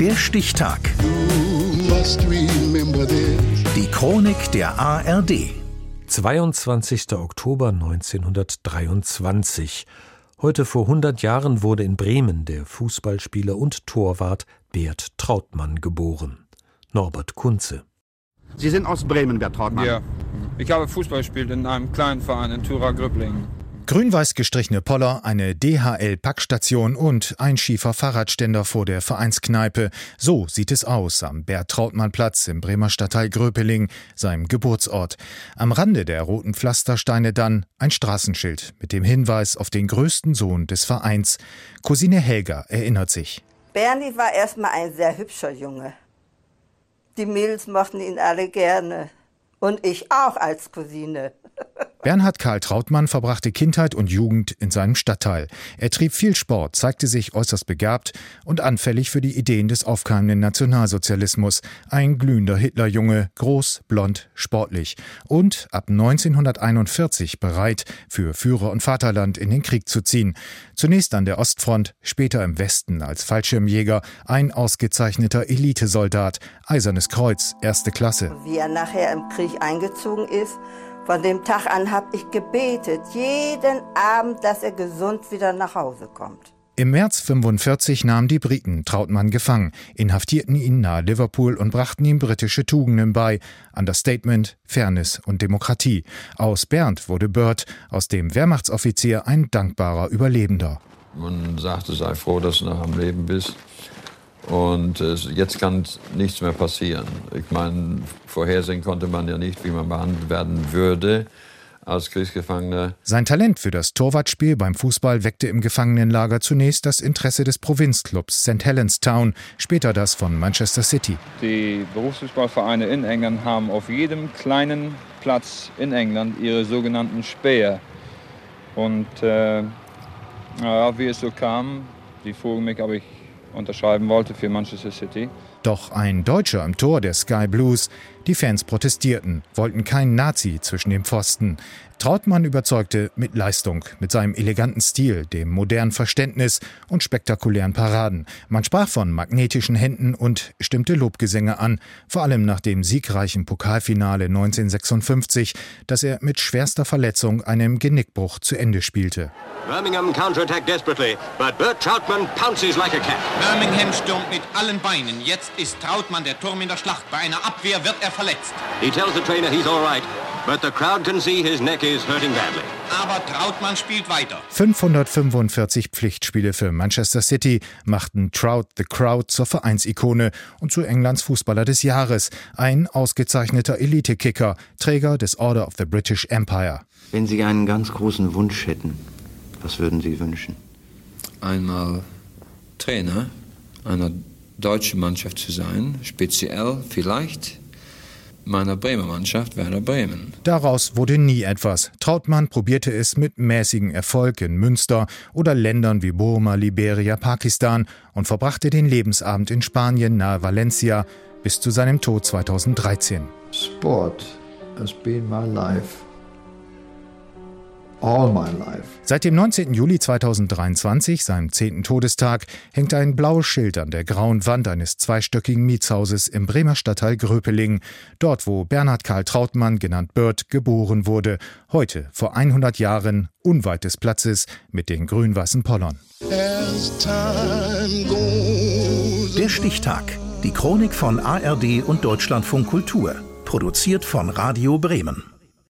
Der Stichtag. Die Chronik der ARD. 22. Oktober 1923. Heute vor 100 Jahren wurde in Bremen der Fußballspieler und Torwart Bert Trautmann geboren. Norbert Kunze. Sie sind aus Bremen, Bert Trautmann. Ja, ich habe Fußball gespielt in einem kleinen Verein in Thura Grübling. Grün-weiß gestrichene Poller, eine DHL-Packstation und ein schiefer Fahrradständer vor der Vereinskneipe. So sieht es aus am Bert-Trautmann-Platz im Bremer Stadtteil Gröpeling, seinem Geburtsort. Am Rande der roten Pflastersteine dann ein Straßenschild mit dem Hinweis auf den größten Sohn des Vereins. Cousine Helga erinnert sich. Bernie war erstmal ein sehr hübscher Junge. Die Mädels mochten ihn alle gerne. Und ich auch als Cousine. Bernhard Karl Trautmann verbrachte Kindheit und Jugend in seinem Stadtteil. Er trieb viel Sport, zeigte sich äußerst begabt und anfällig für die Ideen des aufkeimenden Nationalsozialismus. Ein glühender Hitlerjunge, groß, blond, sportlich und ab 1941 bereit, für Führer und Vaterland in den Krieg zu ziehen. Zunächst an der Ostfront, später im Westen als Fallschirmjäger, ein ausgezeichneter Elitesoldat, Eisernes Kreuz, erste Klasse. Wie er nachher im Krieg eingezogen ist, von dem Tag an habe ich gebetet, jeden Abend, dass er gesund wieder nach Hause kommt. Im März 45 nahmen die Briten Trautmann gefangen, inhaftierten ihn nahe Liverpool und brachten ihm britische Tugenden bei, Understatement, Fairness und Demokratie. Aus Bernd wurde Bird, aus dem Wehrmachtsoffizier ein dankbarer Überlebender. Man sagte, sei froh, dass du noch am Leben bist. Und äh, jetzt kann nichts mehr passieren. Ich meine, vorhersehen konnte man ja nicht, wie man behandelt werden würde als Kriegsgefangener. Sein Talent für das Torwartspiel beim Fußball weckte im Gefangenenlager zunächst das Interesse des Provinzclubs St. Helens Town, später das von Manchester City. Die Berufsfußballvereine in England haben auf jedem kleinen Platz in England ihre sogenannten Späher. Und äh, wie es so kam, die frugen mich, ob ich unterschreiben wollte für Manchester City. Doch ein Deutscher am Tor der Sky Blues, die Fans protestierten, wollten keinen Nazi zwischen den Pfosten. Trautmann überzeugte mit Leistung, mit seinem eleganten Stil, dem modernen Verständnis und spektakulären Paraden. Man sprach von magnetischen Händen und stimmte Lobgesänge an, vor allem nach dem siegreichen Pokalfinale 1956, das er mit schwerster Verletzung einem Genickbruch zu Ende spielte. Birmingham counterattack desperately, but Bert Troutman pounces like a cat. Birmingham stürmt mit allen Beinen. Jetzt ist Trautmann der Turm in der Schlacht. Bei einer Abwehr wird er verletzt. He tells the trainer he's all right, but the crowd can see his neck is hurting badly. Aber Trautmann spielt weiter. 545 Pflichtspiele für Manchester City machten Trout the Crowd zur Vereinsikone und zu Englands Fußballer des Jahres, ein ausgezeichneter Elite-Kicker, Träger des Order of the British Empire. Wenn Sie einen ganz großen Wunsch hätten, was würden Sie wünschen? Einmal Trainer einer deutschen Mannschaft zu sein, speziell vielleicht meiner Bremer Mannschaft Werder Bremen. Daraus wurde nie etwas. Trautmann probierte es mit mäßigem Erfolg in Münster oder Ländern wie Burma, Liberia, Pakistan und verbrachte den Lebensabend in Spanien nahe Valencia bis zu seinem Tod 2013. Sport has been my life. All my life. Seit dem 19. Juli 2023, seinem zehnten Todestag, hängt ein blaues Schild an der grauen Wand eines zweistöckigen Mietshauses im Bremer Stadtteil Gröpeling, dort wo Bernhard Karl Trautmann, genannt Bird, geboren wurde, heute vor 100 Jahren unweit des Platzes mit den grün-weißen Pollern. Der Stichtag. Die Chronik von ARD und Deutschlandfunk Kultur. Produziert von Radio Bremen.